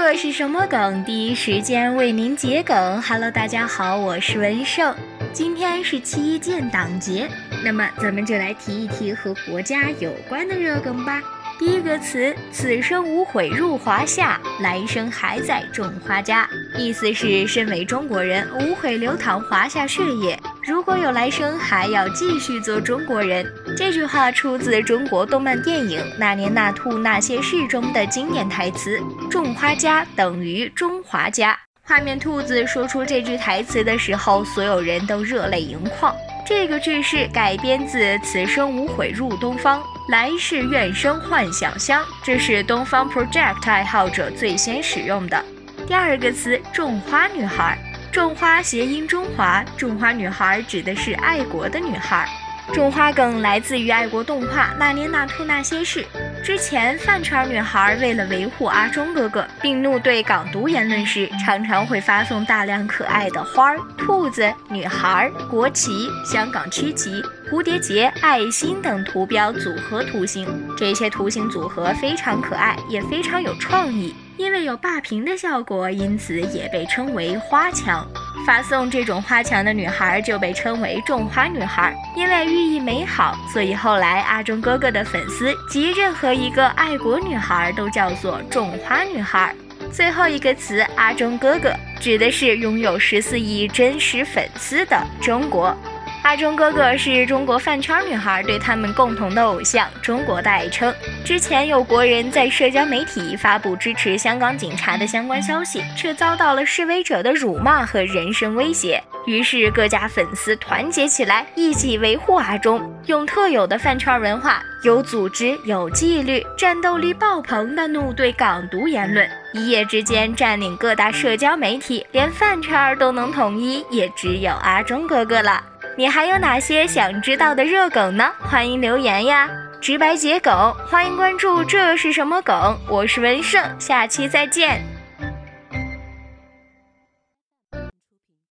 这是什么梗？第一时间为您解梗。Hello，大家好，我是文胜。今天是七一建党节，那么咱们就来提一提和国家有关的热梗吧。第一个词，此生无悔入华夏，来生还在种花家。意思是，身为中国人，无悔流淌华夏血液，如果有来生，还要继续做中国人。这句话出自中国动漫电影《那年那兔那些事》中的经典台词：“种花家等于中华家。”画面兔子说出这句台词的时候，所有人都热泪盈眶。这个句式改编自“此生无悔入东方，来世愿生幻想乡”，这是东方 Project 爱好者最先使用的。第二个词“种花女孩”，种花谐音中华，种花女孩指的是爱国的女孩。种花梗来自于爱国动画《那年那兔那些事》。之前饭圈女孩为了维护阿忠哥哥，并怒对港独言论时，常常会发送大量可爱的花儿、兔子、女孩、国旗、香港区旗、蝴蝶结、爱心等图标组合图形。这些图形组合非常可爱，也非常有创意。因为有霸屏的效果，因此也被称为花墙。发送这种花墙的女孩就被称为种花女孩，因为寓意美好，所以后来阿忠哥哥的粉丝及任何一个爱国女孩都叫做种花女孩。最后一个词阿忠哥哥指的是拥有十四亿真实粉丝的中国。阿忠哥哥是中国饭圈女孩对他们共同的偶像，中国的爱称。之前有国人在社交媒体发布支持香港警察的相关消息，却遭到了示威者的辱骂和人身威胁。于是各家粉丝团结起来，一起维护阿忠，用特有的饭圈文化，有组织、有纪律、战斗力爆棚的怒对港独言论。一夜之间占领各大社交媒体，连饭圈都能统一，也只有阿忠哥哥了。你还有哪些想知道的热梗呢？欢迎留言呀！直白解梗，欢迎关注。这是什么梗？我是文胜，下期再见。